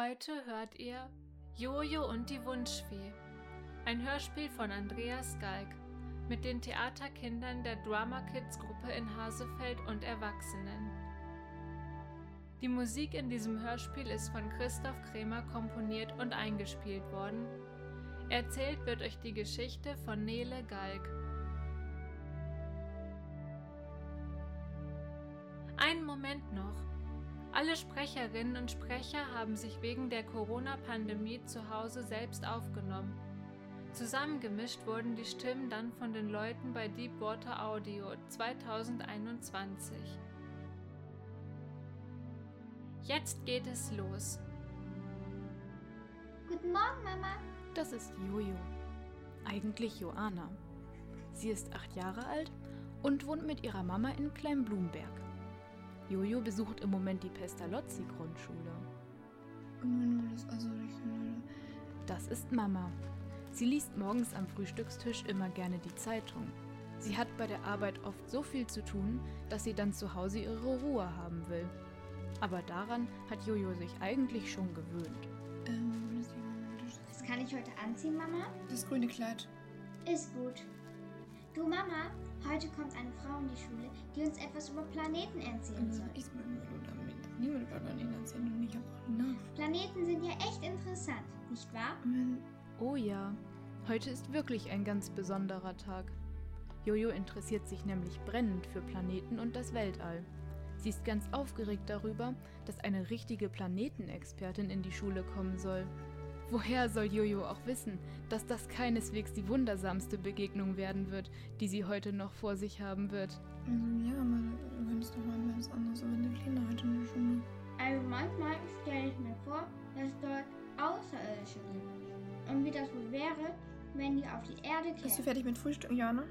Heute hört ihr Jojo und die Wunschfee, ein Hörspiel von Andreas Galg mit den Theaterkindern der Drama Kids Gruppe in Hasefeld und Erwachsenen. Die Musik in diesem Hörspiel ist von Christoph Kremer komponiert und eingespielt worden. Erzählt wird euch die Geschichte von Nele Galg. Einen Moment noch. Alle Sprecherinnen und Sprecher haben sich wegen der Corona-Pandemie zu Hause selbst aufgenommen. Zusammengemischt wurden die Stimmen dann von den Leuten bei Deepwater Audio 2021. Jetzt geht es los. Guten Morgen, Mama. Das ist Jojo. Eigentlich Joana. Sie ist acht Jahre alt und wohnt mit ihrer Mama in Kleinblumberg. Jojo besucht im Moment die Pestalozzi-Grundschule. Also Das ist Mama. Sie liest morgens am Frühstückstisch immer gerne die Zeitung. Sie hat bei der Arbeit oft so viel zu tun, dass sie dann zu Hause ihre Ruhe haben will. Aber daran hat Jojo sich eigentlich schon gewöhnt. Ähm, Was kann ich heute anziehen, Mama? das grüne Kleid. Ist gut. Du, Mama, heute kommt eine Frau in die Schule, die uns etwas über Planeten erzählen soll. Ich meine nur damit. Niemand wird an ihn erzählen und ich habe auch nach. Planeten sind ja echt interessant, nicht wahr? Oh ja, heute ist wirklich ein ganz besonderer Tag. Jojo interessiert sich nämlich brennend für Planeten und das Weltall. Sie ist ganz aufgeregt darüber, dass eine richtige Planetenexpertin in die Schule kommen soll. Woher soll Jojo auch wissen, dass das keineswegs die wundersamste Begegnung werden wird, die sie heute noch vor sich haben wird? Also ja, aber du könntest doch mal ganz anders, aber der Kleine heute in der Schule. Also manchmal stelle ich mir vor, dass dort Außerirdische sind. Und wie das wohl wäre, wenn die auf die Erde Bist du kämen. fertig mit Frühstück, Jana?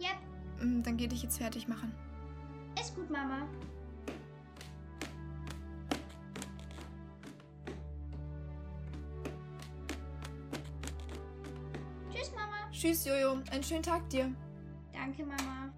Yep, Mm, Dann geh dich jetzt fertig machen. ist gut, Mama. Tschüss, Jojo. Einen schönen Tag dir. Danke, Mama.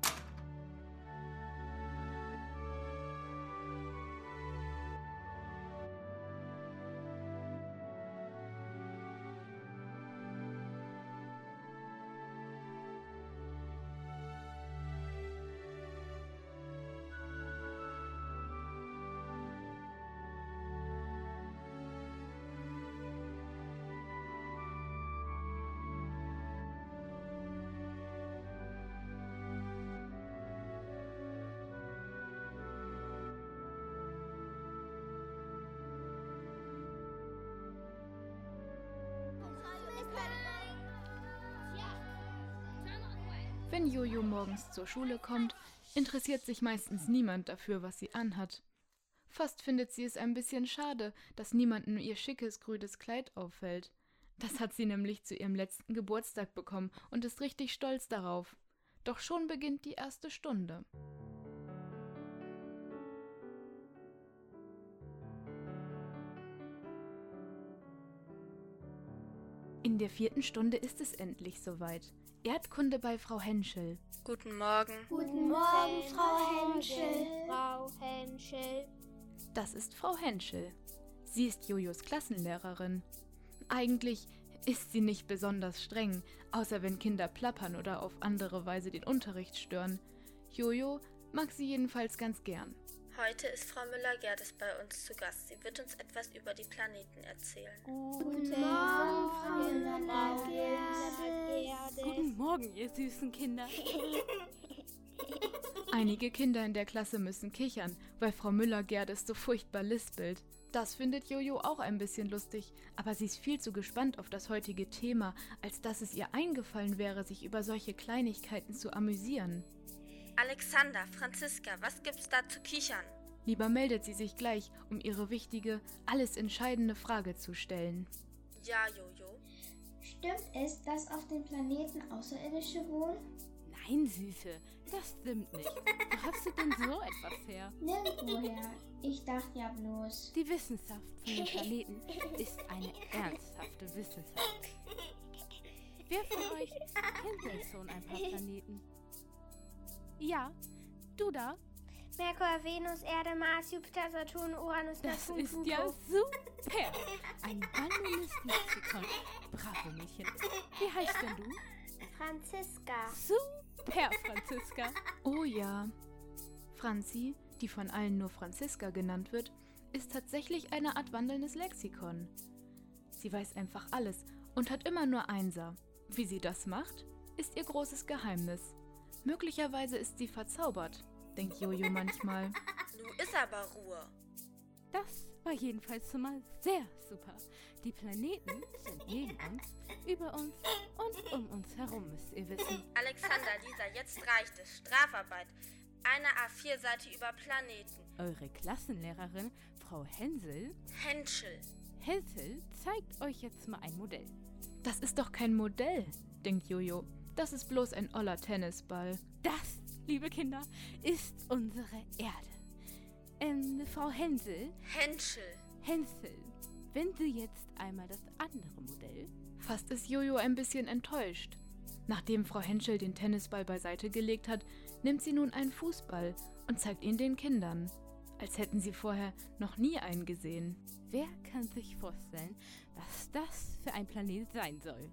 Wenn Jojo morgens zur Schule kommt, interessiert sich meistens niemand dafür, was sie anhat. Fast findet sie es ein bisschen schade, dass niemandem ihr schickes grünes Kleid auffällt. Das hat sie nämlich zu ihrem letzten Geburtstag bekommen und ist richtig stolz darauf. Doch schon beginnt die erste Stunde. In der vierten Stunde ist es endlich soweit. Erdkunde bei Frau Henschel. Guten Morgen. Guten Morgen, Frau Henschel. Frau Henschel. Das ist Frau Henschel. Sie ist Jojos Klassenlehrerin. Eigentlich ist sie nicht besonders streng, außer wenn Kinder plappern oder auf andere Weise den Unterricht stören. Jojo mag sie jedenfalls ganz gern. Heute ist Frau Müller-Gerdes bei uns zu Gast. Sie wird uns etwas über die Planeten erzählen. Guten Morgen, Frau Guten Morgen, ihr süßen Kinder. Einige Kinder in der Klasse müssen kichern, weil Frau Müller-Gerdes so furchtbar lispelt. Das findet Jojo auch ein bisschen lustig, aber sie ist viel zu gespannt auf das heutige Thema, als dass es ihr eingefallen wäre, sich über solche Kleinigkeiten zu amüsieren. Alexander, Franziska, was gibt's da zu kichern? Lieber meldet sie sich gleich, um ihre wichtige, alles entscheidende Frage zu stellen. Ja, Jojo. Stimmt es, dass auf dem Planeten Außerirdische wohnen? Nein, Süße, das stimmt nicht. Wo hast du denn so etwas her? Nirgendwoher. Ich dachte ja bloß. Die Wissenschaft von den Planeten ist eine ernsthafte Wissenschaft. Wer von euch kennt denn schon ein paar Planeten? Ja, du da? Merkur, Venus, Erde, Mars, Jupiter, Saturn, Uranus, Das Neptun, ist Pluto. ja super. Ein wandelndes Lexikon. Bravo, Mädchen. Wie heißt denn du? Franziska. Super, Franziska. Oh ja. Franzi, die von allen nur Franziska genannt wird, ist tatsächlich eine Art wandelndes Lexikon. Sie weiß einfach alles und hat immer nur Einser. Wie sie das macht, ist ihr großes Geheimnis. Möglicherweise ist sie verzaubert, denkt Jojo manchmal. Nu ist aber Ruhe. Das war jedenfalls schon mal sehr super. Die Planeten sind neben uns, über uns und um uns herum, müsst ihr wissen. Alexander, Lisa, jetzt reicht es. Strafarbeit. Eine A4-Seite über Planeten. Eure Klassenlehrerin, Frau Hensel, Henschel. Hensel, zeigt euch jetzt mal ein Modell. Das ist doch kein Modell, denkt Jojo. Das ist bloß ein oller Tennisball. Das, liebe Kinder, ist unsere Erde. Ähm, Frau Hensel, Henschel. Hensel, wenn Sie jetzt einmal das andere Modell. Fast ist Jojo ein bisschen enttäuscht. Nachdem Frau Henschel den Tennisball beiseite gelegt hat, nimmt sie nun einen Fußball und zeigt ihn den Kindern. Als hätten sie vorher noch nie einen gesehen. Wer kann sich vorstellen, was das für ein Planet sein soll?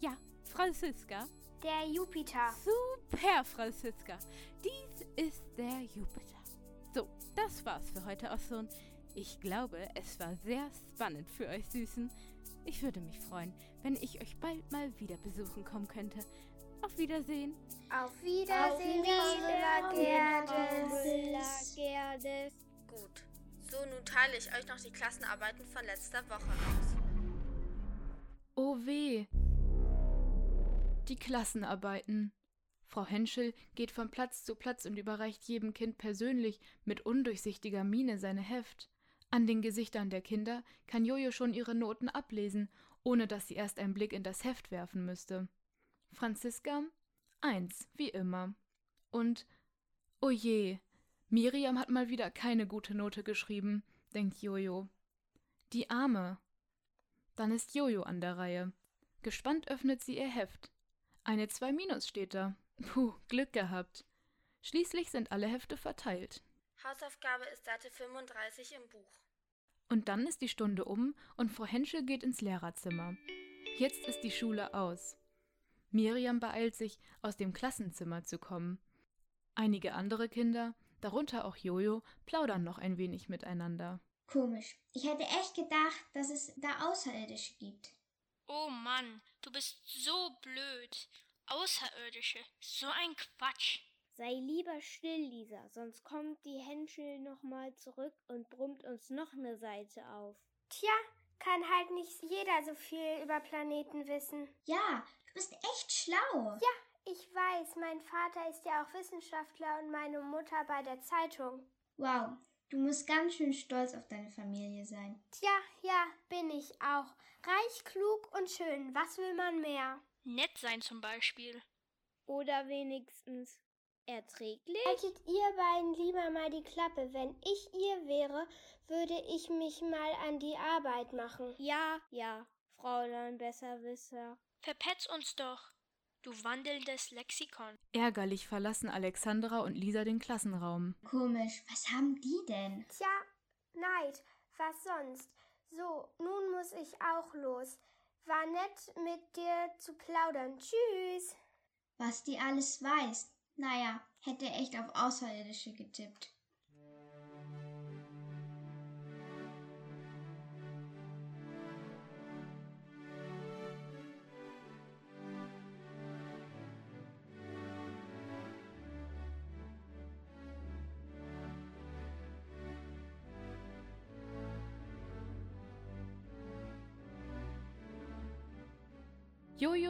Ja, Franziska. Der Jupiter. Super, Franziska. Dies ist der Jupiter. So, das war's für heute auch schon. Ich glaube, es war sehr spannend für euch Süßen. Ich würde mich freuen, wenn ich euch bald mal wieder besuchen kommen könnte. Auf Wiedersehen. Auf Wiedersehen, Müller-Gerdes. Gerdes. Gut. So, nun teile ich euch noch die Klassenarbeiten von letzter Woche aus. Oh weh! Die Klassenarbeiten. Frau Henschel geht von Platz zu Platz und überreicht jedem Kind persönlich mit undurchsichtiger Miene seine Heft. An den Gesichtern der Kinder kann Jojo schon ihre Noten ablesen, ohne dass sie erst einen Blick in das Heft werfen müsste. Franziska? Eins, wie immer. Und, oh je, Miriam hat mal wieder keine gute Note geschrieben, denkt Jojo. Die Arme. Dann ist Jojo an der Reihe. Gespannt öffnet sie ihr Heft. Eine 2 minus steht da. Puh, Glück gehabt. Schließlich sind alle Hefte verteilt. Hausaufgabe ist Seite 35 im Buch. Und dann ist die Stunde um und Frau Henschel geht ins Lehrerzimmer. Jetzt ist die Schule aus. Miriam beeilt sich, aus dem Klassenzimmer zu kommen. Einige andere Kinder, darunter auch Jojo, plaudern noch ein wenig miteinander. Komisch. Ich hätte echt gedacht, dass es da Außerirdische gibt. Oh Mann, du bist so blöd. Außerirdische, so ein Quatsch. Sei lieber still, Lisa, sonst kommt die Henschel nochmal zurück und brummt uns noch eine Seite auf. Tja, kann halt nicht jeder so viel über Planeten wissen. Ja, du bist echt schlau. Ja, ich weiß, mein Vater ist ja auch Wissenschaftler und meine Mutter bei der Zeitung. Wow, du musst ganz schön stolz auf deine Familie sein. Tja, ja, bin ich auch. Reich, klug und schön. Was will man mehr? Nett sein zum Beispiel. Oder wenigstens erträglich? Haltet ihr beiden lieber mal die Klappe. Wenn ich ihr wäre, würde ich mich mal an die Arbeit machen. Ja, ja, Fräulein Besserwisser. Verpetz uns doch. Du wandelndes Lexikon. Ärgerlich verlassen Alexandra und Lisa den Klassenraum. Komisch, was haben die denn? Tja, Neid, was sonst? So, nun muss ich auch los. War nett mit dir zu plaudern. Tschüss. Was die alles weiß. Naja, hätte echt auf Außerirdische getippt.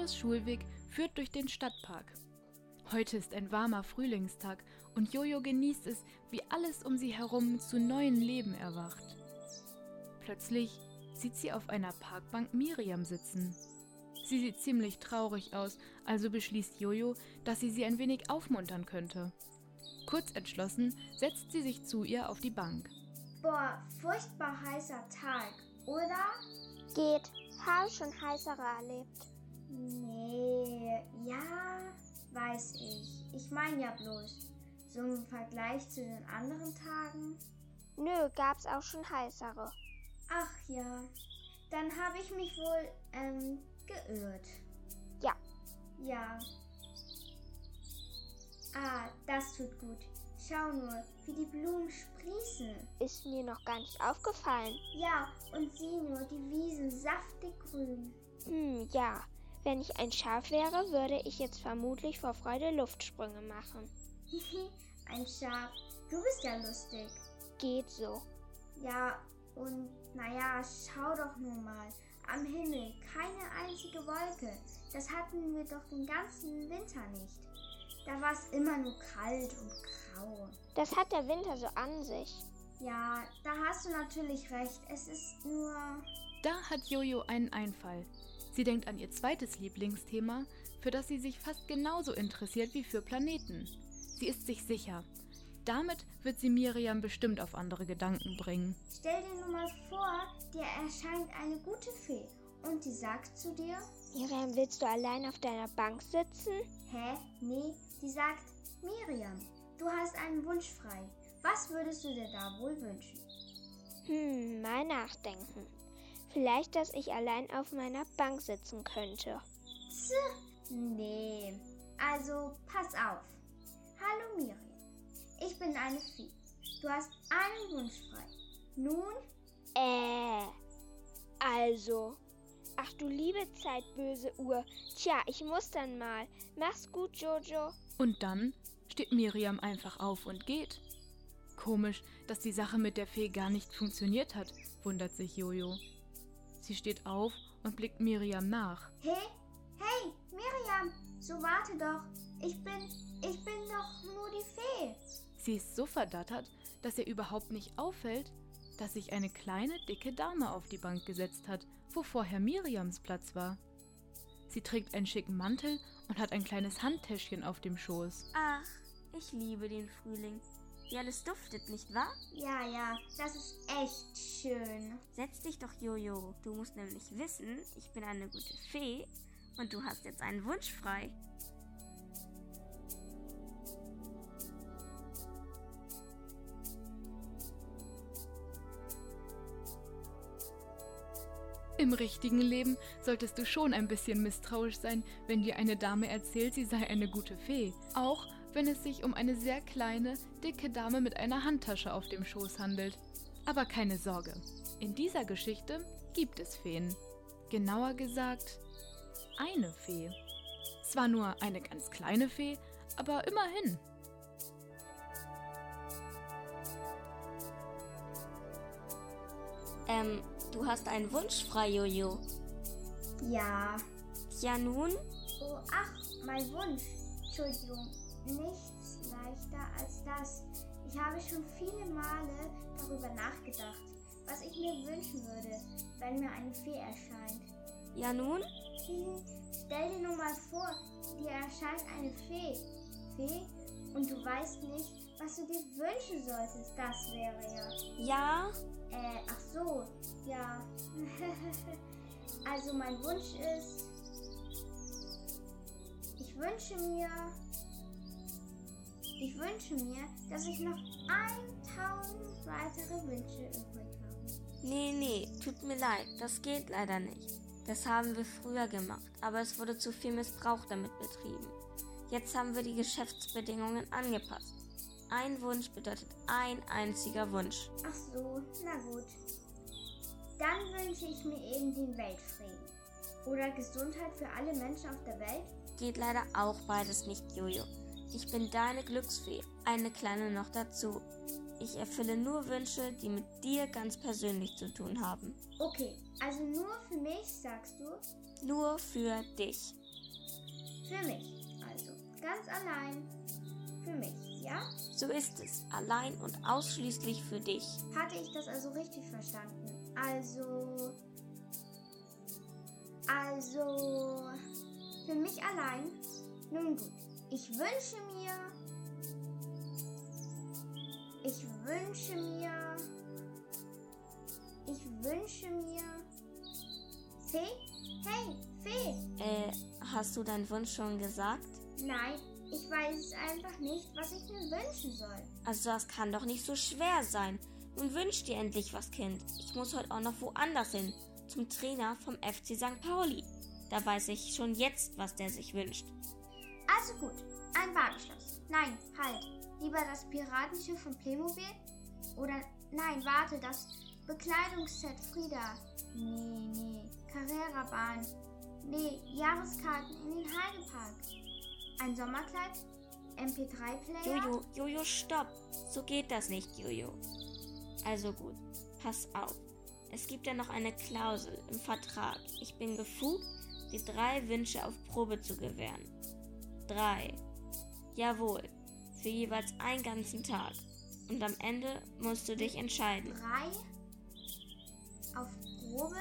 Jojos Schulweg führt durch den Stadtpark. Heute ist ein warmer Frühlingstag und Jojo genießt es, wie alles um sie herum zu neuem Leben erwacht. Plötzlich sieht sie auf einer Parkbank Miriam sitzen. Sie sieht ziemlich traurig aus, also beschließt Jojo, dass sie sie ein wenig aufmuntern könnte. Kurz entschlossen setzt sie sich zu ihr auf die Bank. Boah, furchtbar heißer Tag, oder? Geht. Hab schon heißere erlebt. Nee, ja, weiß ich. Ich meine ja bloß, so im Vergleich zu den anderen Tagen. Nö, gab's auch schon heißere. Ach ja, dann habe ich mich wohl ähm, geirrt. Ja. Ja. Ah, das tut gut. Schau nur, wie die Blumen sprießen. Ist mir noch gar nicht aufgefallen. Ja, und sieh nur, die Wiesen saftig grün. Hm, ja. Wenn ich ein Schaf wäre, würde ich jetzt vermutlich vor Freude Luftsprünge machen. ein Schaf. Du bist ja lustig. Geht so. Ja, und naja, schau doch nur mal. Am Himmel keine einzige Wolke. Das hatten wir doch den ganzen Winter nicht. Da war es immer nur kalt und grau. Das hat der Winter so an sich. Ja, da hast du natürlich recht. Es ist nur. Da hat Jojo einen Einfall. Sie denkt an ihr zweites Lieblingsthema, für das sie sich fast genauso interessiert wie für Planeten. Sie ist sich sicher. Damit wird sie Miriam bestimmt auf andere Gedanken bringen. Stell dir nur mal vor, dir erscheint eine gute Fee und die sagt zu dir: Miriam, willst du allein auf deiner Bank sitzen? Hä? Nee, die sagt: Miriam, du hast einen Wunsch frei. Was würdest du dir da wohl wünschen? Hm, mal nachdenken. Vielleicht, dass ich allein auf meiner Bank sitzen könnte. Tch, nee. Also, pass auf. Hallo Miriam. Ich bin eine Fee. Du hast einen Wunsch frei. Nun? Äh. Also. Ach du liebe Zeit, böse Uhr. Tja, ich muss dann mal. Mach's gut, Jojo. Und dann steht Miriam einfach auf und geht. Komisch, dass die Sache mit der Fee gar nicht funktioniert hat, wundert sich Jojo. Sie steht auf und blickt Miriam nach. Hey, hey, Miriam, so warte doch. Ich bin, ich bin doch nur die Fee. Sie ist so verdattert, dass ihr überhaupt nicht auffällt, dass sich eine kleine, dicke Dame auf die Bank gesetzt hat, wo vorher Miriams Platz war. Sie trägt einen schicken Mantel und hat ein kleines Handtäschchen auf dem Schoß. Ach, ich liebe den Frühling. Wie alles duftet, nicht wahr? Ja, ja, das ist echt schön. Setz dich doch, Jojo. Du musst nämlich wissen, ich bin eine gute Fee und du hast jetzt einen Wunsch frei. Im richtigen Leben solltest du schon ein bisschen misstrauisch sein, wenn dir eine Dame erzählt, sie sei eine gute Fee. Auch wenn es sich um eine sehr kleine, dicke Dame mit einer Handtasche auf dem Schoß handelt. Aber keine Sorge, in dieser Geschichte gibt es Feen. Genauer gesagt, eine Fee. Zwar nur eine ganz kleine Fee, aber immerhin. Ähm, du hast einen Wunsch frei, Jojo. Ja. Ja nun? Oh, ach, mein Wunsch. Entschuldigung, nichts leichter als das. Ich habe schon viele Male darüber nachgedacht, was ich mir wünschen würde, wenn mir eine Fee erscheint. Ja nun? Stell dir nur mal vor, dir erscheint eine Fee. Fee? Und du weißt nicht, was du dir wünschen solltest. Das wäre ja. Ja? Äh, ach so. Ja. also mein Wunsch ist. Ich wünsche mir. Ich wünsche mir, dass ich noch 1000 weitere Wünsche übrig habe. Nee, nee, tut mir leid, das geht leider nicht. Das haben wir früher gemacht, aber es wurde zu viel Missbrauch damit betrieben. Jetzt haben wir die Geschäftsbedingungen angepasst. Ein Wunsch bedeutet ein einziger Wunsch. Ach so, na gut. Dann wünsche ich mir eben den Weltfrieden. Oder Gesundheit für alle Menschen auf der Welt. Geht leider auch beides nicht, Jojo. Ich bin deine Glücksfee, eine kleine noch dazu. Ich erfülle nur Wünsche, die mit dir ganz persönlich zu tun haben. Okay, also nur für mich, sagst du? Nur für dich. Für mich, also ganz allein. Für mich, ja? So ist es, allein und ausschließlich für dich. Hatte ich das also richtig verstanden? Also. Also. Für mich allein? Nun gut. Ich wünsche mir. Ich wünsche mir. Ich wünsche mir. Fee? Hey, Fee! Äh, hast du deinen Wunsch schon gesagt? Nein, ich weiß einfach nicht, was ich mir wünschen soll. Also das kann doch nicht so schwer sein. Nun wünsch dir endlich was, Kind. Ich muss heute auch noch woanders hin. Zum Trainer vom FC St. Pauli. Da weiß ich schon jetzt, was der sich wünscht. Also gut, ein Wagenschloss. Nein, halt. Lieber das Piratenschiff von Playmobil? Oder nein, warte, das Bekleidungsset Frieda. Nee, nee. Carrera-Bahn. Nee, Jahreskarten in den Heidepark. Ein Sommerkleid? MP3-Player? Jojo, Jojo, stopp. So geht das nicht, Jojo. Also gut, pass auf. Es gibt ja noch eine Klausel im Vertrag. Ich bin befugt, die drei Wünsche auf Probe zu gewähren. Drei. Jawohl. Für jeweils einen ganzen Tag. Und am Ende musst du dich entscheiden. Drei? Auf Probe?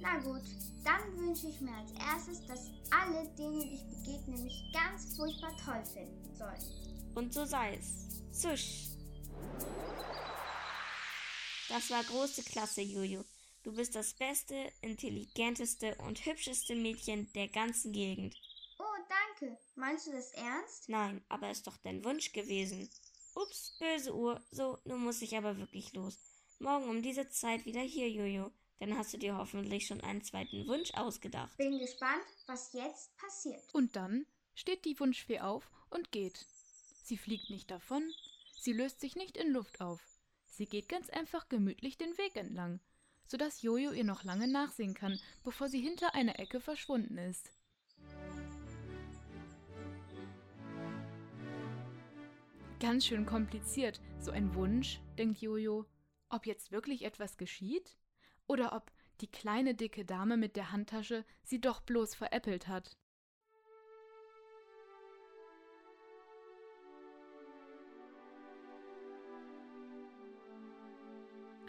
Na gut, dann wünsche ich mir als erstes, dass alle, denen ich begegne, mich ganz furchtbar toll finden sollen. Und so sei es. Zusch. Das war große Klasse, Juju. Du bist das beste, intelligenteste und hübscheste Mädchen der ganzen Gegend. Oh, danke. Meinst du das ernst? Nein, aber ist doch dein Wunsch gewesen. Ups, böse Uhr. So, nun muss ich aber wirklich los. Morgen um diese Zeit wieder hier, Jojo. Dann hast du dir hoffentlich schon einen zweiten Wunsch ausgedacht. Bin gespannt, was jetzt passiert. Und dann steht die Wunschfee auf und geht. Sie fliegt nicht davon, sie löst sich nicht in Luft auf. Sie geht ganz einfach gemütlich den Weg entlang, sodass Jojo ihr noch lange nachsehen kann, bevor sie hinter einer Ecke verschwunden ist. Ganz schön kompliziert, so ein Wunsch, denkt Jojo. Ob jetzt wirklich etwas geschieht? Oder ob die kleine dicke Dame mit der Handtasche sie doch bloß veräppelt hat.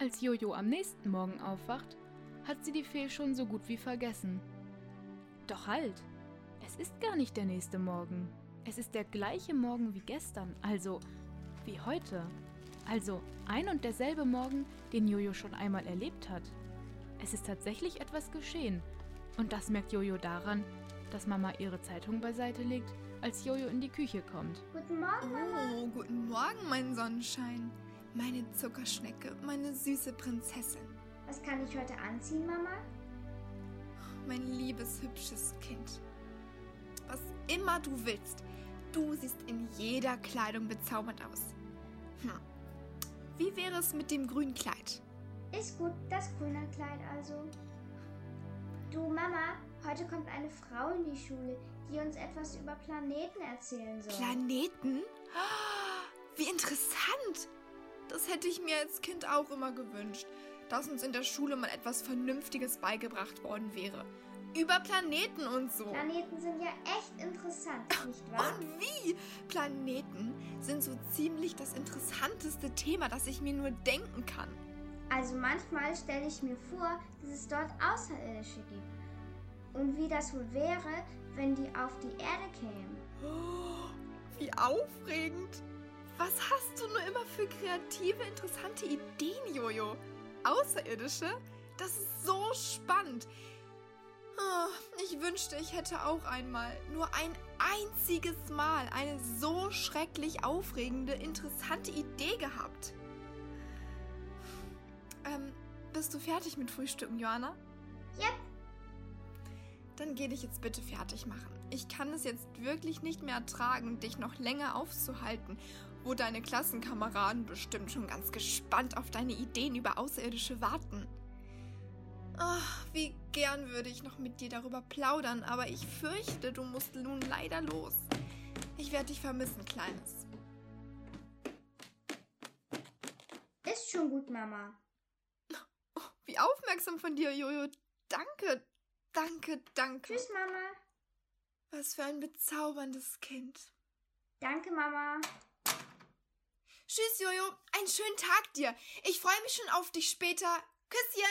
Als Jojo am nächsten Morgen aufwacht, hat sie die Fee schon so gut wie vergessen. Doch halt, es ist gar nicht der nächste Morgen. Es ist der gleiche Morgen wie gestern, also wie heute. Also ein und derselbe Morgen, den Jojo schon einmal erlebt hat. Es ist tatsächlich etwas geschehen. Und das merkt Jojo daran, dass Mama ihre Zeitung beiseite legt, als Jojo in die Küche kommt. Guten Morgen, Mama. Oh, guten Morgen, mein Sonnenschein. Meine Zuckerschnecke, meine süße Prinzessin. Was kann ich heute anziehen, Mama? Mein liebes, hübsches Kind. Was immer du willst, du siehst in jeder Kleidung bezaubernd aus. Hm. Wie wäre es mit dem grünen Kleid? Ist gut, das grüne Kleid also. Du, Mama, heute kommt eine Frau in die Schule, die uns etwas über Planeten erzählen soll. Planeten? Wie interessant! Das hätte ich mir als Kind auch immer gewünscht, dass uns in der Schule mal etwas Vernünftiges beigebracht worden wäre. Über Planeten und so. Planeten sind ja echt interessant, nicht wahr? Und wie? Planeten sind so ziemlich das interessanteste Thema, das ich mir nur denken kann. Also manchmal stelle ich mir vor, dass es dort Außerirdische gibt. Und wie das wohl wäre, wenn die auf die Erde kämen. Oh, wie aufregend! Was hast du nur immer für kreative, interessante Ideen, Jojo? Außerirdische? Das ist so spannend. Oh, ich wünschte, ich hätte auch einmal, nur ein einziges Mal, eine so schrecklich aufregende, interessante Idee gehabt. Ähm, bist du fertig mit Frühstücken, Johanna? Yep. Dann geh dich jetzt bitte fertig machen. Ich kann es jetzt wirklich nicht mehr ertragen, dich noch länger aufzuhalten wo deine Klassenkameraden bestimmt schon ganz gespannt auf deine Ideen über Außerirdische warten. Ach, wie gern würde ich noch mit dir darüber plaudern, aber ich fürchte, du musst nun leider los. Ich werde dich vermissen, Kleines. Ist schon gut, Mama. Oh, wie aufmerksam von dir, Jojo. Danke, danke, danke. Tschüss, Mama. Was für ein bezauberndes Kind. Danke, Mama. Tschüss, Jojo. Einen schönen Tag dir. Ich freue mich schon auf dich später. Küsschen.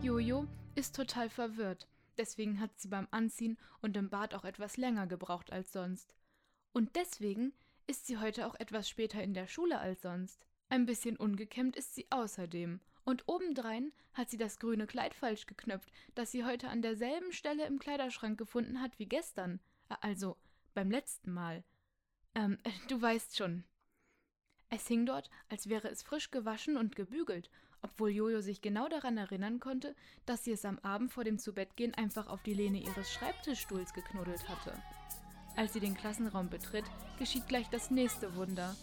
Jojo ist total verwirrt. Deswegen hat sie beim Anziehen und im Bad auch etwas länger gebraucht als sonst. Und deswegen ist sie heute auch etwas später in der Schule als sonst. Ein bisschen ungekämmt ist sie außerdem Und obendrein hat sie das grüne Kleid falsch geknöpft, das sie heute an derselben Stelle im Kleiderschrank gefunden hat wie gestern. Also beim letzten Mal. Ähm, du weißt schon. Es hing dort, als wäre es frisch gewaschen und gebügelt, obwohl Jojo sich genau daran erinnern konnte, dass sie es am Abend vor dem Zubettgehen einfach auf die Lehne ihres Schreibtischstuhls geknuddelt hatte. Als sie den Klassenraum betritt, geschieht gleich das nächste Wunder.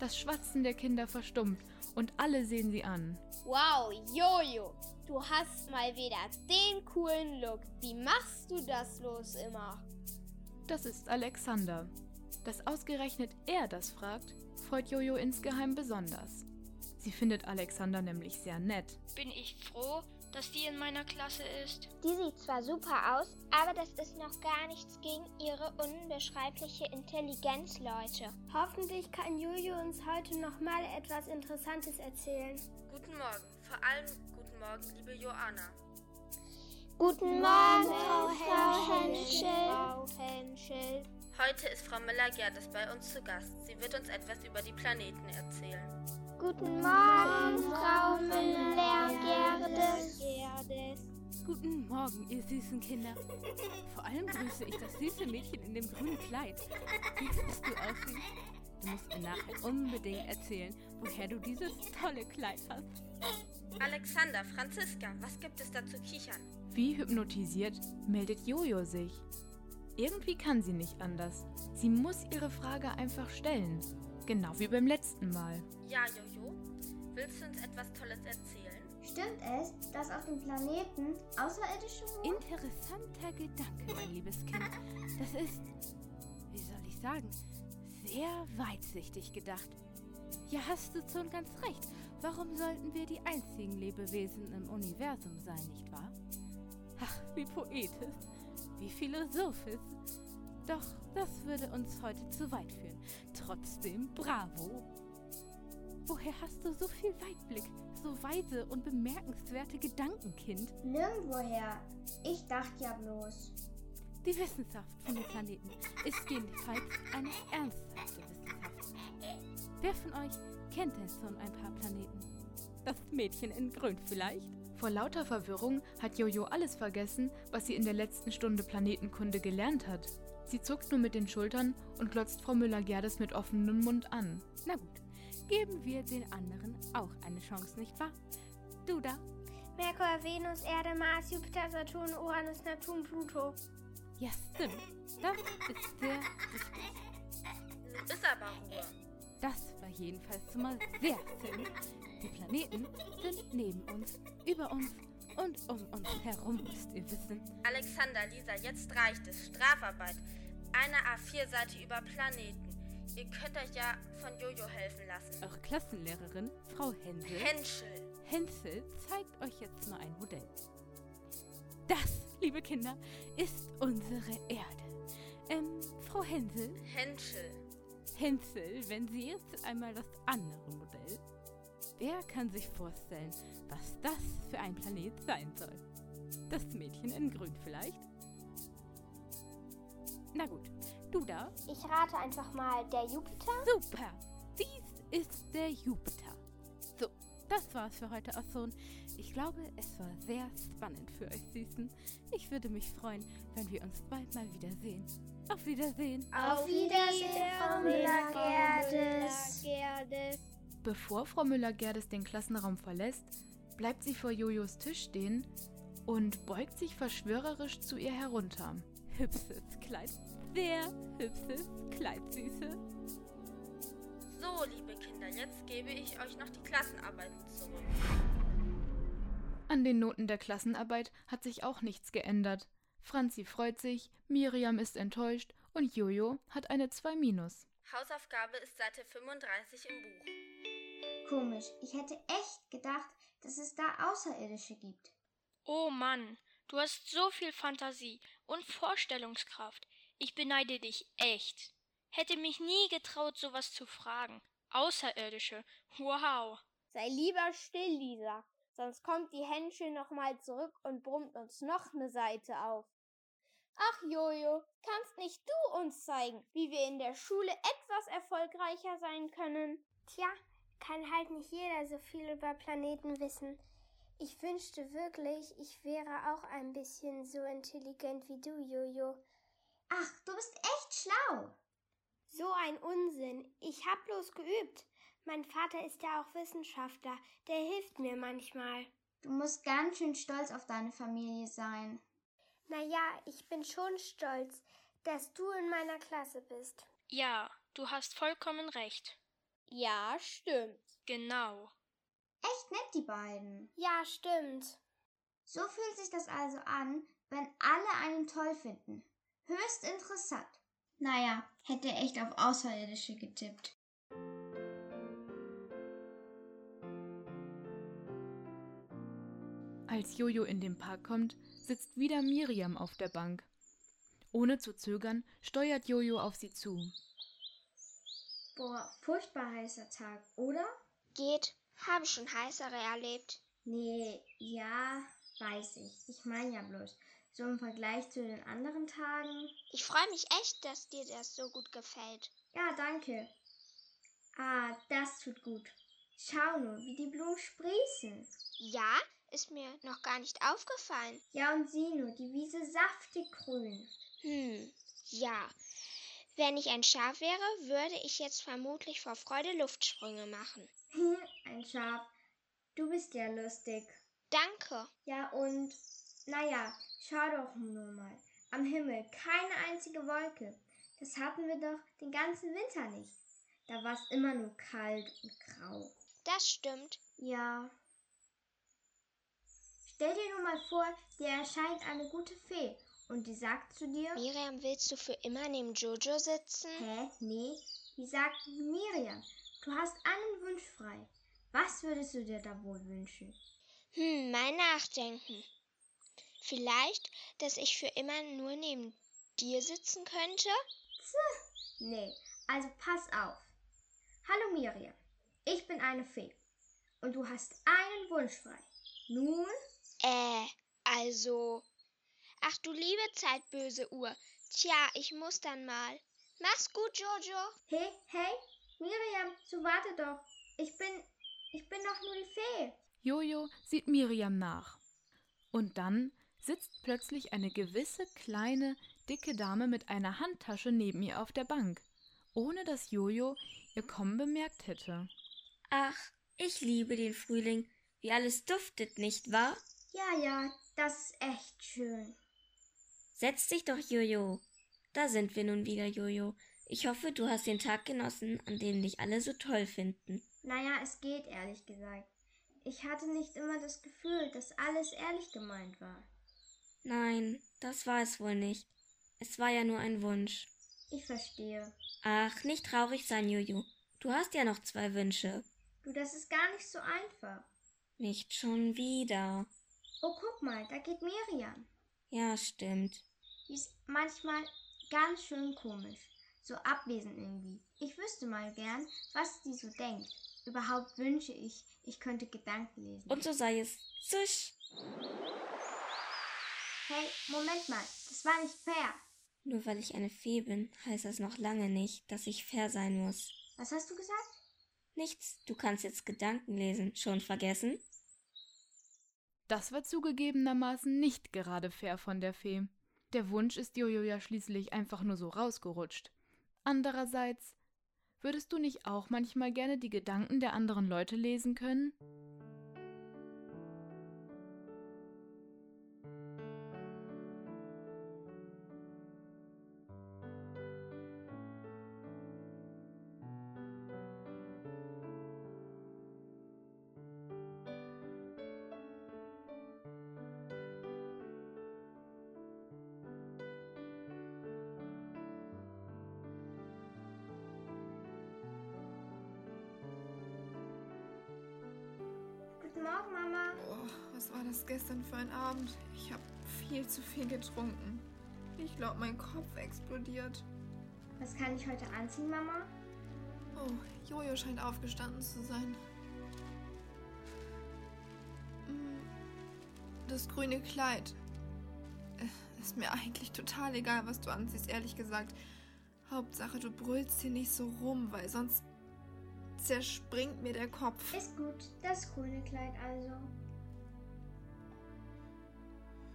Das Schwatzen der Kinder verstummt und alle sehen sie an. Wow, Jojo, du hast mal wieder den coolen Look. Wie machst du das los immer? Das ist Alexander. Dass ausgerechnet er das fragt, freut Jojo insgeheim besonders. Sie findet Alexander nämlich sehr nett. Bin ich froh, dass die in meiner Klasse ist? Die sieht zwar super aus, aber das ist noch gar nichts gegen ihre unbeschreibliche Intelligenz, Leute. Hoffentlich kann Juju uns heute noch mal etwas Interessantes erzählen. Guten Morgen, vor allem guten Morgen, liebe Joanna. Guten Morgen, Frau Henschel. Frau Henschel. Heute ist Frau Müller-Gerdes bei uns zu Gast. Sie wird uns etwas über die Planeten erzählen. Guten Morgen, Frau Müller-Gerdes. Guten Morgen, ihr süßen Kinder. Vor allem grüße ich das süße Mädchen in dem grünen Kleid. Wie findest du aussiehst? Du musst mir nachher unbedingt erzählen, woher du dieses tolle Kleid hast. Alexander, Franziska, was gibt es da zu kichern? Wie hypnotisiert meldet Jojo sich. Irgendwie kann sie nicht anders. Sie muss ihre Frage einfach stellen. Genau wie beim letzten Mal. Ja, Jojo, willst du uns etwas Tolles erzählen? Stimmt es, dass auf dem Planeten Außerirdische wohnen? Interessanter Gedanke, mein liebes Kind. Das ist, wie soll ich sagen, sehr weitsichtig gedacht. Ja, hast du schon ganz recht. Warum sollten wir die einzigen Lebewesen im Universum sein, nicht wahr? Ach, wie poetisch, wie philosophisch. Doch das würde uns heute zu weit führen. Trotzdem, bravo. Woher hast du so viel Weitblick, so weise und bemerkenswerte Gedanken, Kind? Nirgendwoher. Ich dachte ja bloß. Die Wissenschaft von den Planeten ist jedenfalls eine ernsthafte Wissenschaft. Wer von euch kennt denn schon ein paar Planeten? Das Mädchen in Grün vielleicht? Vor lauter Verwirrung hat Jojo alles vergessen, was sie in der letzten Stunde Planetenkunde gelernt hat. Sie zuckt nur mit den Schultern und glotzt Frau Müller-Gerdes mit offenem Mund an. Na gut, geben wir den anderen auch eine Chance, nicht wahr? Du da? Merkur, Venus, Erde, Mars, Jupiter, Saturn, Uranus, Neptun, Pluto. Ja, stimmt. Das ist sehr richtig. Nun ist aber Ruhe. Das war jedenfalls schon mal sehr schön. Die Planeten sind neben uns, über uns und um uns herum, müsst ihr wissen. Alexander, Lisa, jetzt reicht es. Strafarbeit. Eine A4-Seite über Planeten. Ihr könnt euch ja von Jojo helfen lassen. Eure Klassenlehrerin, Frau Hensel. Henschel. Hensel zeigt euch jetzt mal ein Modell. Das, liebe Kinder, ist unsere Erde. Ähm, Frau Hensel. Henschel. Hensel, wenn Sie jetzt einmal das andere Modell. Wer kann sich vorstellen, was das für ein Planet sein soll? Das Mädchen in Grün vielleicht? Na gut, du da? Ich rate einfach mal der Jupiter. Super! Dies ist der Jupiter. So, das war's für heute, Osson. Ich glaube, es war sehr spannend für euch Süßen. Ich würde mich freuen, wenn wir uns bald mal wiedersehen. Auf Wiedersehen. Auf Wiedersehen, Frau Müller-Gerdes. Bevor Frau Müller-Gerdes den Klassenraum verlässt, bleibt sie vor Jojos Tisch stehen und beugt sich verschwörerisch zu ihr herunter. Hübsches Kleid. Sehr hübsches Kleid, Süße. So, liebe Kinder, jetzt gebe ich euch noch die Klassenarbeiten zurück. An den Noten der Klassenarbeit hat sich auch nichts geändert. Franzi freut sich, Miriam ist enttäuscht und Jojo hat eine 2 minus. Hausaufgabe ist Seite 35 im Buch. Komisch, ich hätte echt gedacht, dass es da Außerirdische gibt. Oh Mann, du hast so viel Fantasie und Vorstellungskraft. Ich beneide dich echt. Hätte mich nie getraut, sowas zu fragen. Außerirdische. Wow. Sei lieber still, Lisa, sonst kommt die Henschel nochmal zurück und brummt uns noch eine Seite auf. Ach Jojo, kannst nicht du uns zeigen, wie wir in der Schule etwas erfolgreicher sein können? Tja, kann halt nicht jeder so viel über Planeten wissen. Ich wünschte wirklich, ich wäre auch ein bisschen so intelligent wie du, Jojo. Ach, du bist echt schlau. So ein Unsinn. Ich hab bloß geübt. Mein Vater ist ja auch Wissenschaftler. Der hilft mir manchmal. Du musst ganz schön stolz auf deine Familie sein. Naja, ich bin schon stolz, dass du in meiner Klasse bist. Ja, du hast vollkommen recht. Ja, stimmt. Genau. Echt nett, die beiden. Ja, stimmt. So fühlt sich das also an, wenn alle einen toll finden. Höchst interessant. Naja, hätte echt auf Außerirdische getippt. Als Jojo in den Park kommt, sitzt wieder Miriam auf der Bank. Ohne zu zögern steuert Jojo auf sie zu. Boah, furchtbar heißer Tag, oder? Geht. Habe schon heißere erlebt. Nee, ja, weiß ich. Ich meine ja bloß, so im Vergleich zu den anderen Tagen. Ich freue mich echt, dass dir das so gut gefällt. Ja, danke. Ah, das tut gut. Schau nur, wie die Blumen sprießen. Ja, ist mir noch gar nicht aufgefallen. Ja, und sieh nur, die Wiese saftig grün. Hm, ja. Wenn ich ein Schaf wäre, würde ich jetzt vermutlich vor Freude Luftsprünge machen. ein Schaf. Du bist ja lustig. Danke. Ja, und naja, schau doch nur mal. Am Himmel keine einzige Wolke. Das hatten wir doch den ganzen Winter nicht. Da war es immer nur kalt und grau. Das stimmt. Ja, Stell dir nur mal vor, dir erscheint eine gute Fee und die sagt zu dir: Miriam, willst du für immer neben Jojo sitzen? Hä? Nee. Die sagt: Miriam, du hast einen Wunsch frei. Was würdest du dir da wohl wünschen? Hm, mal nachdenken. Vielleicht, dass ich für immer nur neben dir sitzen könnte? Tch, nee, also pass auf. Hallo Miriam, ich bin eine Fee und du hast einen Wunsch frei. Nun äh, also. Ach du liebe Zeit, böse Uhr. Tja, ich muss dann mal. Mach's gut, Jojo. Hey, hey, Miriam, so warte doch. Ich bin. Ich bin doch nur die Fee. Jojo sieht Miriam nach. Und dann sitzt plötzlich eine gewisse kleine, dicke Dame mit einer Handtasche neben ihr auf der Bank, ohne dass Jojo ihr Kommen bemerkt hätte. Ach, ich liebe den Frühling. Wie alles duftet, nicht wahr? Ja, ja, das ist echt schön. Setz dich doch, Jojo. Da sind wir nun wieder, Jojo. Ich hoffe, du hast den Tag genossen, an dem dich alle so toll finden. Naja, es geht, ehrlich gesagt. Ich hatte nicht immer das Gefühl, dass alles ehrlich gemeint war. Nein, das war es wohl nicht. Es war ja nur ein Wunsch. Ich verstehe. Ach, nicht traurig sein, Jojo. Du hast ja noch zwei Wünsche. Du, das ist gar nicht so einfach. Nicht schon wieder. Oh, guck mal, da geht Miriam. Ja, stimmt. Die ist manchmal ganz schön komisch. So abwesend irgendwie. Ich wüsste mal gern, was die so denkt. Überhaupt wünsche ich, ich könnte Gedanken lesen. Und so sei es. Zisch. Hey, Moment mal, das war nicht fair. Nur weil ich eine Fee bin, heißt das noch lange nicht, dass ich fair sein muss. Was hast du gesagt? Nichts, du kannst jetzt Gedanken lesen. Schon vergessen? Das war zugegebenermaßen nicht gerade fair von der Fee. Der Wunsch ist Jojo ja schließlich einfach nur so rausgerutscht. Andererseits, würdest du nicht auch manchmal gerne die Gedanken der anderen Leute lesen können? Gestern für ein Abend? Ich habe viel zu viel getrunken. Ich glaube, mein Kopf explodiert. Was kann ich heute anziehen, Mama? Oh, Jojo scheint aufgestanden zu sein. Hm, das grüne Kleid. Äh, ist mir eigentlich total egal, was du anziehst, ehrlich gesagt. Hauptsache, du brüllst hier nicht so rum, weil sonst zerspringt mir der Kopf. Ist gut, das grüne Kleid also.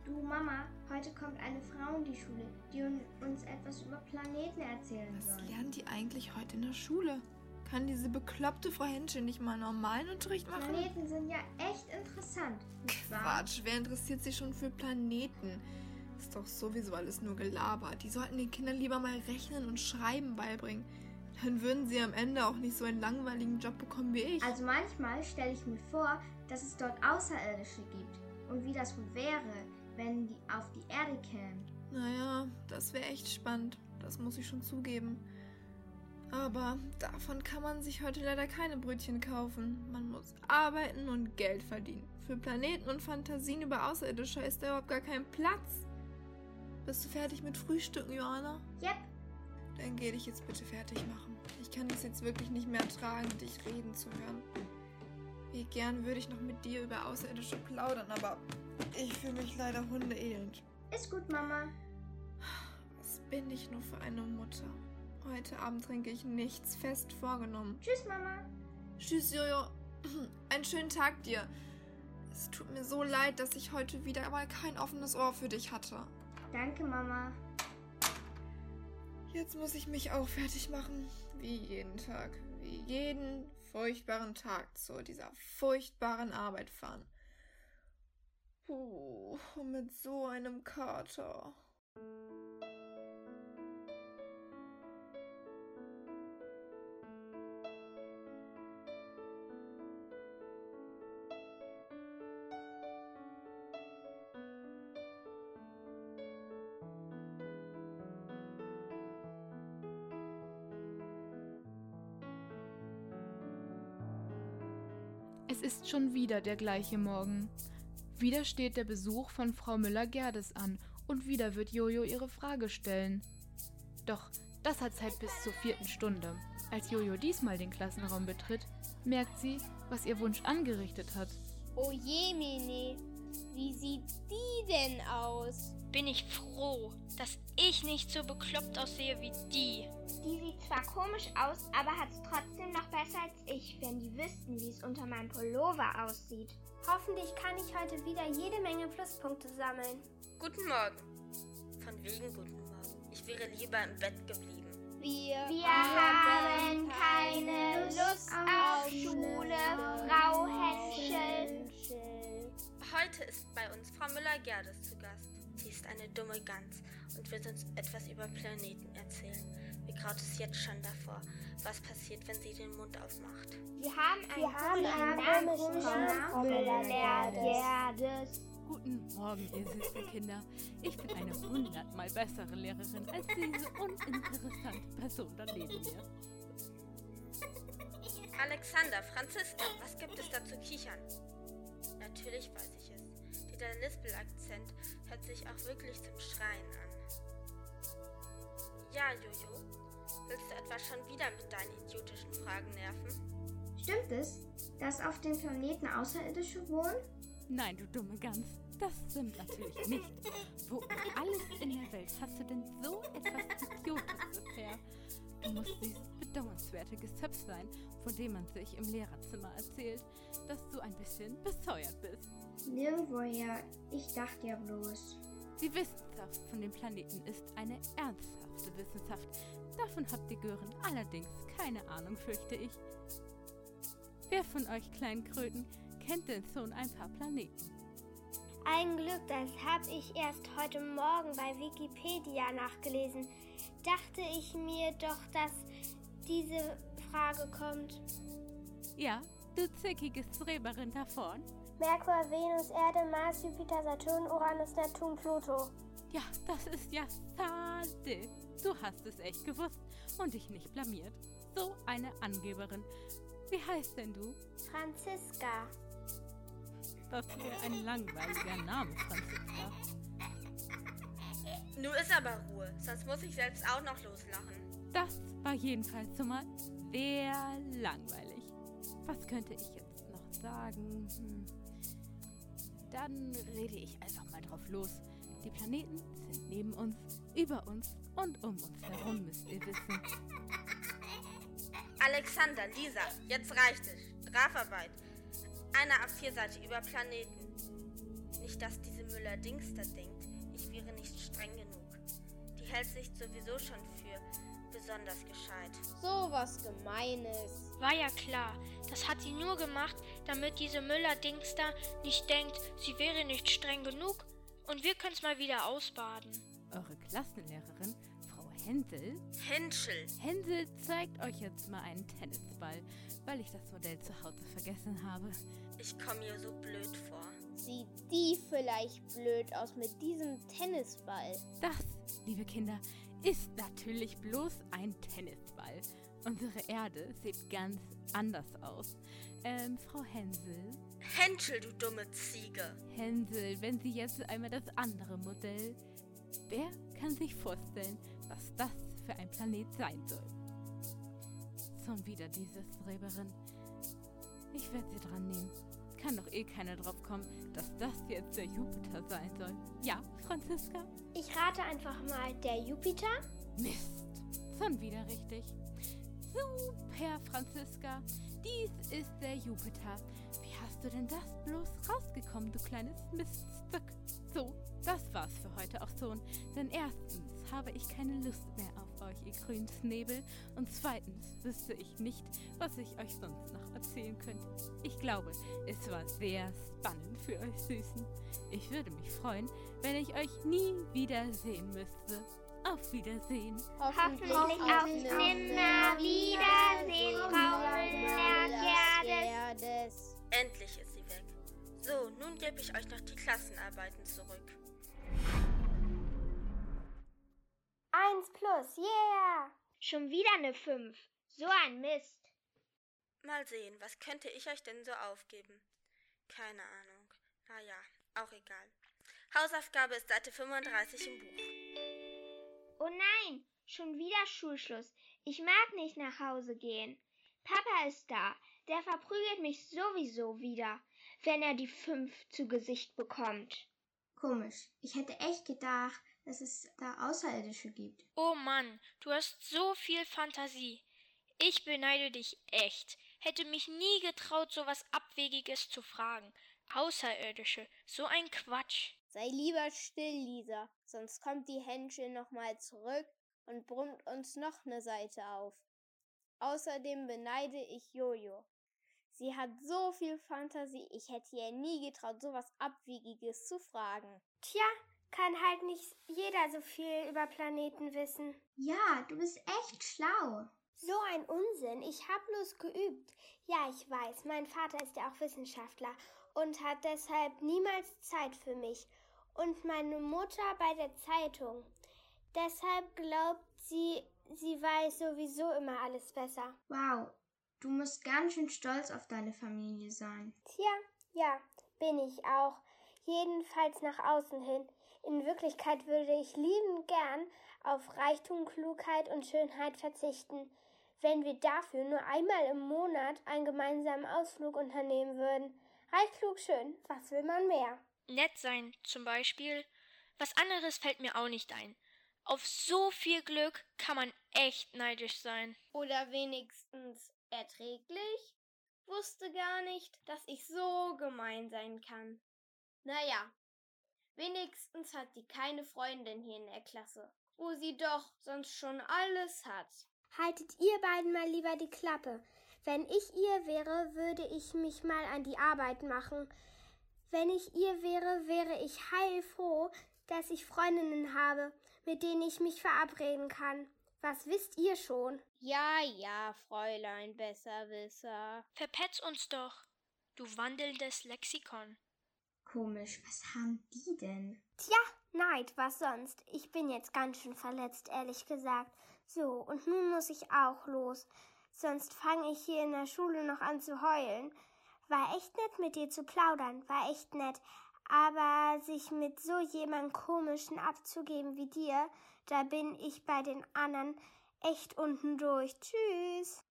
Du Mama, heute kommt eine Frau in die Schule, die uns etwas über Planeten erzählen Was soll. Was lernen die eigentlich heute in der Schule? Kann diese bekloppte Frau Henschel nicht mal normalen Unterricht machen? Planeten sind ja echt interessant. Quatsch, wer interessiert sich schon für Planeten? Ist doch sowieso alles nur Gelaber. Die sollten den Kindern lieber mal Rechnen und Schreiben beibringen. Dann würden sie am Ende auch nicht so einen langweiligen Job bekommen wie ich. Also manchmal stelle ich mir vor, dass es dort Außerirdische gibt. Und wie das wohl wäre, wenn die auf die Erde kämen. Naja, das wäre echt spannend. Das muss ich schon zugeben. Aber davon kann man sich heute leider keine Brötchen kaufen. Man muss arbeiten und Geld verdienen. Für Planeten und Fantasien über Außerirdische ist da überhaupt gar kein Platz. Bist du fertig mit Frühstücken, Johanna? Yep. Dann geh dich jetzt bitte fertig machen. Ich kann das jetzt wirklich nicht mehr ertragen, dich reden zu hören. Wie gern würde ich noch mit dir über Außerirdische plaudern, aber ich fühle mich leider hundeelend. Ist gut, Mama. Was bin ich nur für eine Mutter? Heute Abend trinke ich nichts fest vorgenommen. Tschüss, Mama. Tschüss, Jojo. Einen schönen Tag dir. Es tut mir so leid, dass ich heute wieder mal kein offenes Ohr für dich hatte. Danke, Mama. Jetzt muss ich mich auch fertig machen. Wie jeden Tag. Wie jeden furchtbaren Tag zu dieser furchtbaren Arbeit fahren. Puh, mit so einem Kater. Es ist schon wieder der gleiche Morgen. Wieder steht der Besuch von Frau Müller-Gerdes an und wieder wird Jojo ihre Frage stellen. Doch das hat Zeit bis zur vierten Stunde. Als Jojo diesmal den Klassenraum betritt, merkt sie, was ihr Wunsch angerichtet hat. Oh je, Mene, wie sieht die denn aus? Bin ich froh, dass ich nicht so bekloppt aussehe wie die. Die sieht zwar komisch aus, aber hat's trotzdem noch besser als ich, wenn die wüssten, wie es unter meinem Pullover aussieht. Hoffentlich kann ich heute wieder jede Menge Pluspunkte sammeln. Guten Morgen. Von wegen guten Morgen. Ich wäre lieber im Bett geblieben. Wir, Wir haben keine Lust auf Schule, Frau Henschel. Heute ist bei uns Frau Müller-Gerdes zu Gast. Sie ist eine dumme Gans und wird uns etwas über Planeten erzählen. Graut es jetzt schon davor, was passiert, wenn sie den Mund aufmacht. Wir haben einen, Wir haben einen komischen Namen, Müller-Gerdes. Guten Morgen, ihr süßen Kinder. Ich bin eine hundertmal bessere Lehrerin als diese uninteressante Person da neben mir. Alexander, Franziska, was gibt es da zu kichern? Natürlich weiß ich es. Dieser Lispel-Akzent hört sich auch wirklich zum Schreien an. Ja, Jojo, willst du etwa schon wieder mit deinen idiotischen Fragen nerven? Stimmt es, dass auf dem Planeten Außerirdische wohnen? Nein, du dumme Gans, das stimmt natürlich nicht. Wo um alles in der Welt hast du denn so etwas Idiotisches her? Du musst dieses bedauernswerte Gezöpf sein, von dem man sich im Lehrerzimmer erzählt, dass du ein bisschen besäuert bist. Nirgendwoher. Ich dachte ja bloß. Die Wissenschaft von dem Planeten ist eine ernsthafte Wissenschaft. Davon habt ihr Gören allerdings keine Ahnung, fürchte ich. Wer von euch kleinen Kröten kennt denn schon ein paar Planeten? Ein Glück, das habe ich erst heute Morgen bei Wikipedia nachgelesen. Dachte ich mir doch, dass diese Frage kommt. Ja, du zickige Streberin da vorn. Merkur, Venus, Erde, Mars, Jupiter, Saturn, Uranus, Neptun, Pluto. Ja, das ist ja schade. Du hast es echt gewusst und dich nicht blamiert. So eine Angeberin. Wie heißt denn du? Franziska. Das wäre ein langweiliger Name, Franziska. Nun ist aber Ruhe, sonst muss ich selbst auch noch loslachen. Das war jedenfalls schon mal sehr langweilig. Was könnte ich jetzt noch sagen? Hm. Dann rede ich einfach mal drauf los. Die Planeten sind neben uns, über uns und um uns herum, müsst ihr wissen. Alexander, Lisa, jetzt reicht es. Strafarbeit. Eine A4-Seite über Planeten. Nicht dass diese Müller-Dingster denkt, ich wäre nicht streng genug. Die hält sich sowieso schon für besonders gescheit. So was Gemeines. War ja klar. Das hat sie nur gemacht, damit diese Müller-Dingster nicht denkt, sie wäre nicht streng genug und wir können's mal wieder ausbaden. Eure Klassenlehrerin, Hänsel. Henschel. Hänsel zeigt euch jetzt mal einen Tennisball, weil ich das Modell zu Hause vergessen habe. Ich komme mir so blöd vor. Sieht die vielleicht blöd aus mit diesem Tennisball? Das, liebe Kinder, ist natürlich bloß ein Tennisball. Unsere Erde sieht ganz anders aus. Ähm, Frau Hänsel? Henschel, du dumme Ziege. Hänsel, wenn Sie jetzt einmal das andere Modell. Wer kann sich vorstellen, was das für ein Planet sein soll? Schon wieder diese Streberin. Ich werde sie dran nehmen. Kann doch eh keiner drauf kommen, dass das jetzt der Jupiter sein soll. Ja, Franziska? Ich rate einfach mal der Jupiter. Mist. Schon wieder richtig. Super, Franziska. Dies ist der Jupiter. Wie hast du denn das bloß rausgekommen, du kleines Miststück? So, das war's für heute auch schon. Denn erstens habe ich keine Lust mehr auf euch, ihr grünen Nebel. Und zweitens wüsste ich nicht, was ich euch sonst noch erzählen könnte. Ich glaube, es war sehr spannend für euch Süßen. Ich würde mich freuen, wenn ich euch nie wiedersehen müsste. Auf Wiedersehen. Hoffentlich, auf nimmer Wiedersehen, Frau Müller-Gerdes. Endlich ist sie weg. So, nun gebe ich euch noch die Klassenarbeiten zurück. Eins plus, yeah! Schon wieder eine Fünf. So ein Mist. Mal sehen, was könnte ich euch denn so aufgeben? Keine Ahnung. Naja, auch egal. Hausaufgabe ist Seite 35 im Buch. Oh nein, schon wieder Schulschluss. Ich mag nicht nach Hause gehen. Papa ist da. Der verprügelt mich sowieso wieder, wenn er die Fünf zu Gesicht bekommt. Komisch. Ich hätte echt gedacht, dass es da Außerirdische gibt. Oh Mann, du hast so viel Fantasie. Ich beneide dich echt. Hätte mich nie getraut, so was Abwegiges zu fragen. Außerirdische, so ein Quatsch. Sei lieber still, Lisa, sonst kommt die Henschel nochmal zurück und brummt uns noch ne Seite auf. Außerdem beneide ich Jojo. Sie hat so viel Fantasie, ich hätte ihr nie getraut, so was Abwegiges zu fragen. Tja, kann halt nicht jeder so viel über Planeten wissen. Ja, du bist echt schlau. So ein Unsinn. Ich hab bloß geübt. Ja, ich weiß, mein Vater ist ja auch Wissenschaftler und hat deshalb niemals Zeit für mich. Und meine Mutter bei der Zeitung. Deshalb glaubt sie, sie weiß sowieso immer alles besser. Wow, du musst ganz schön stolz auf deine Familie sein. Tja, ja, bin ich auch. Jedenfalls nach außen hin. In Wirklichkeit würde ich liebend gern auf Reichtum, Klugheit und Schönheit verzichten, wenn wir dafür nur einmal im Monat einen gemeinsamen Ausflug unternehmen würden. Reich, klug, schön, was will man mehr? Nett sein, zum Beispiel. Was anderes fällt mir auch nicht ein. Auf so viel Glück kann man echt neidisch sein. Oder wenigstens erträglich? Wusste gar nicht, dass ich so gemein sein kann. Naja, wenigstens hat die keine Freundin hier in der Klasse, wo sie doch sonst schon alles hat. Haltet ihr beiden mal lieber die Klappe. Wenn ich ihr wäre, würde ich mich mal an die Arbeit machen. Wenn ich ihr wäre, wäre ich heilfroh, dass ich Freundinnen habe, mit denen ich mich verabreden kann. Was wisst ihr schon? Ja, ja, Fräulein Besserwisser. Verpetz uns doch, du wandelndes Lexikon. Komisch, was haben die denn? Tja, Neid, was sonst? Ich bin jetzt ganz schön verletzt, ehrlich gesagt. So, und nun muss ich auch los. Sonst fange ich hier in der Schule noch an zu heulen. War echt nett mit dir zu plaudern, war echt nett. Aber sich mit so jemand komischen abzugeben wie dir, da bin ich bei den anderen echt unten durch. Tschüss.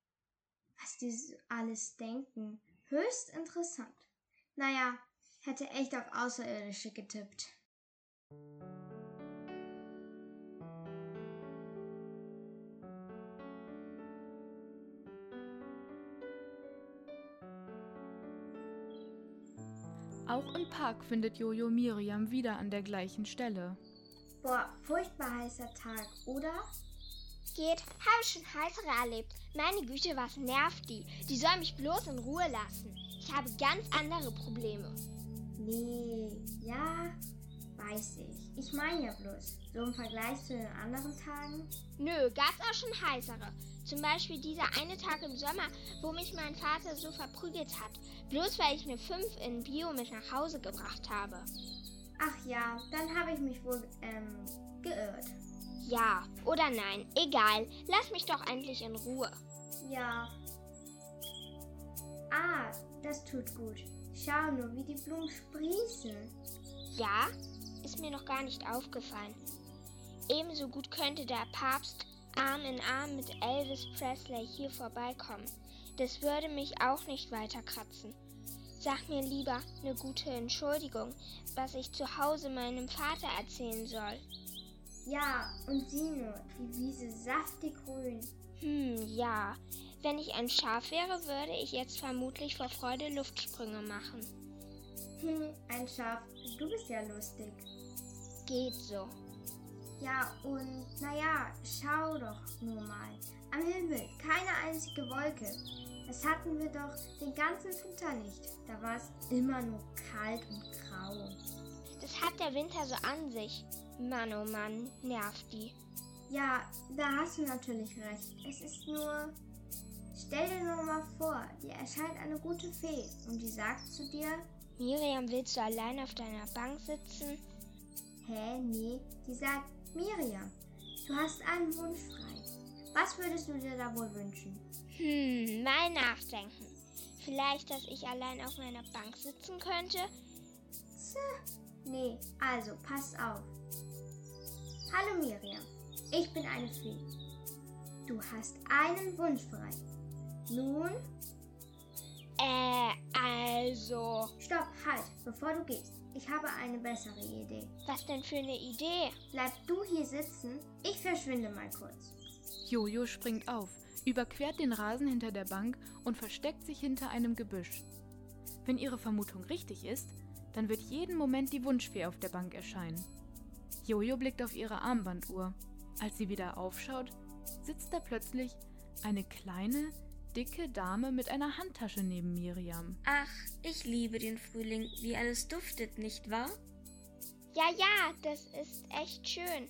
Was die so alles denken. Höchst interessant. Naja, hätte echt auf Außerirdische getippt. Auch im Park findet Jojo Miriam wieder an der gleichen Stelle. Boah, furchtbar heißer Tag, oder? Geht, habe ich schon heißere erlebt. Meine Güte, was nervt die? Die soll mich bloß in Ruhe lassen. Ich habe ganz andere Probleme. Nee, ja, weiß ich. Ich meine ja bloß, so im Vergleich zu den anderen Tagen. Nö, gab's auch schon heißere. Zum Beispiel dieser eine Tag im Sommer, wo mich mein Vater so verprügelt hat. Bloß weil ich eine 5 in Bio mit nach Hause gebracht habe. Ach ja, dann habe ich mich wohl ähm, geirrt. Ja oder nein, egal. Lass mich doch endlich in Ruhe. Ja. Ah, das tut gut. Schau nur, wie die Blumen sprießen. Ja, ist mir noch gar nicht aufgefallen. Ebenso gut könnte der Papst Arm in Arm mit Elvis Presley hier vorbeikommen. Das würde mich auch nicht weiter kratzen. Sag mir lieber eine gute Entschuldigung, was ich zu Hause meinem Vater erzählen soll. Ja, und sieh nur, die Wiese saftig grün. Hm, ja. Wenn ich ein Schaf wäre, würde ich jetzt vermutlich vor Freude Luftsprünge machen. Hm, ein Schaf. Du bist ja lustig. Geht so. Ja, und naja, schau doch nur mal. Am Himmel keine einzige Wolke. Das hatten wir doch den ganzen Winter nicht. Da war es immer nur kalt und grau. Das hat der Winter so an sich. Mann, oh Mann, nervt die. Ja, da hast du natürlich recht. Es ist nur. Stell dir nur mal vor, dir erscheint eine gute Fee und die sagt zu dir: Miriam, willst du allein auf deiner Bank sitzen? Hä, nee, die sagt: Miriam, du hast einen Wunsch frei. Was würdest du dir da wohl wünschen? Hm, mal nachdenken. Vielleicht, dass ich allein auf meiner Bank sitzen könnte? Tja, nee, also pass auf. Hallo Miriam, ich bin eine Fee. Du hast einen Wunsch frei. Nun? Äh, also. Stopp, halt, bevor du gehst. Ich habe eine bessere Idee. Was denn für eine Idee? Bleib du hier sitzen, ich verschwinde mal kurz. Jojo springt auf, überquert den Rasen hinter der Bank und versteckt sich hinter einem Gebüsch. Wenn ihre Vermutung richtig ist, dann wird jeden Moment die Wunschfee auf der Bank erscheinen. Jojo blickt auf ihre Armbanduhr. Als sie wieder aufschaut, sitzt da plötzlich eine kleine, dicke Dame mit einer Handtasche neben Miriam. Ach, ich liebe den Frühling, wie alles duftet, nicht wahr? Ja, ja, das ist echt schön.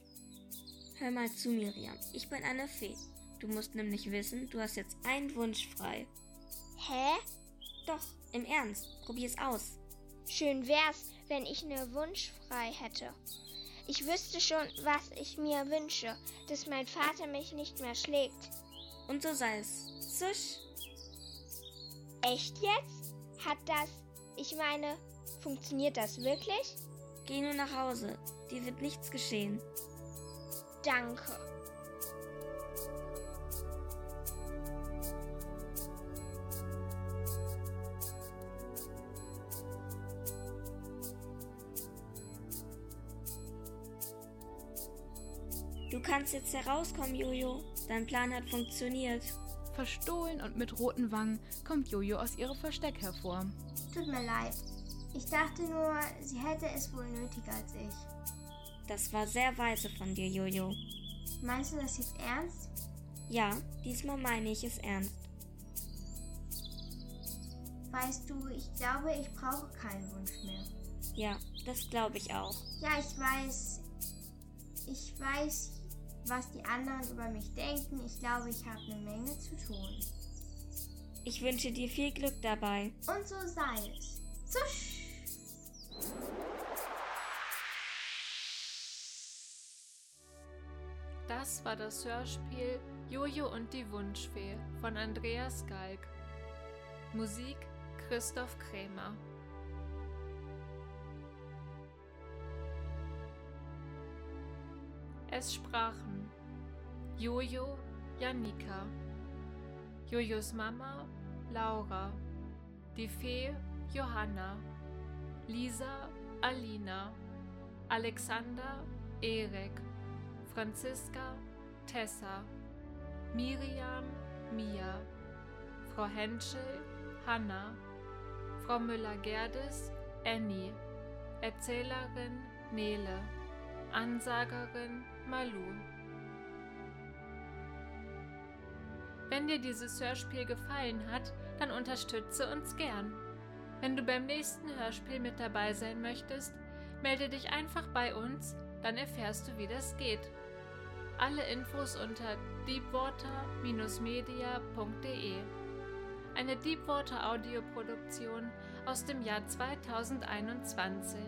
Hör mal zu, Miriam. Ich bin eine Fee. Du musst nämlich wissen, du hast jetzt einen Wunsch frei. Hä? Doch, im Ernst. Probier's aus. Schön wär's, wenn ich eine Wunsch frei hätte. Ich wüsste schon, was ich mir wünsche, dass mein Vater mich nicht mehr schlägt. Und so sei es. Zisch. Echt jetzt? Hat das, ich meine, funktioniert das wirklich? Geh nur nach Hause. Dir wird nichts geschehen. Danke. Du kannst jetzt herauskommen, Jojo. Dein Plan hat funktioniert. Verstohlen und mit roten Wangen kommt Jojo aus ihrem Versteck hervor. Tut mir leid. Ich dachte nur, sie hätte es wohl nötiger als ich. Das war sehr weise von dir, Jojo. Meinst du das jetzt ernst? Ja, diesmal meine ich es ernst. Weißt du, ich glaube, ich brauche keinen Wunsch mehr. Ja, das glaube ich auch. Ja, ich weiß. Ich weiß, was die anderen über mich denken. Ich glaube, ich habe eine Menge zu tun. Ich wünsche dir viel Glück dabei. Und so sei es. Zusch! Das war das Hörspiel Jojo und die Wunschfee von Andreas Galg. Musik Christoph Krämer. Es sprachen. Jojo Janika, Jojos Mama Laura, die Fee Johanna, Lisa Alina, Alexander Erik, Franziska Tessa, Miriam Mia, Frau Henschel Hanna, Frau Müller-Gerdes Annie, Erzählerin Nele, Ansagerin Malu. Wenn dir dieses Hörspiel gefallen hat, dann unterstütze uns gern. Wenn du beim nächsten Hörspiel mit dabei sein möchtest, melde dich einfach bei uns, dann erfährst du, wie das geht. Alle Infos unter deepwater-media.de. Eine Deepwater Audioproduktion aus dem Jahr 2021.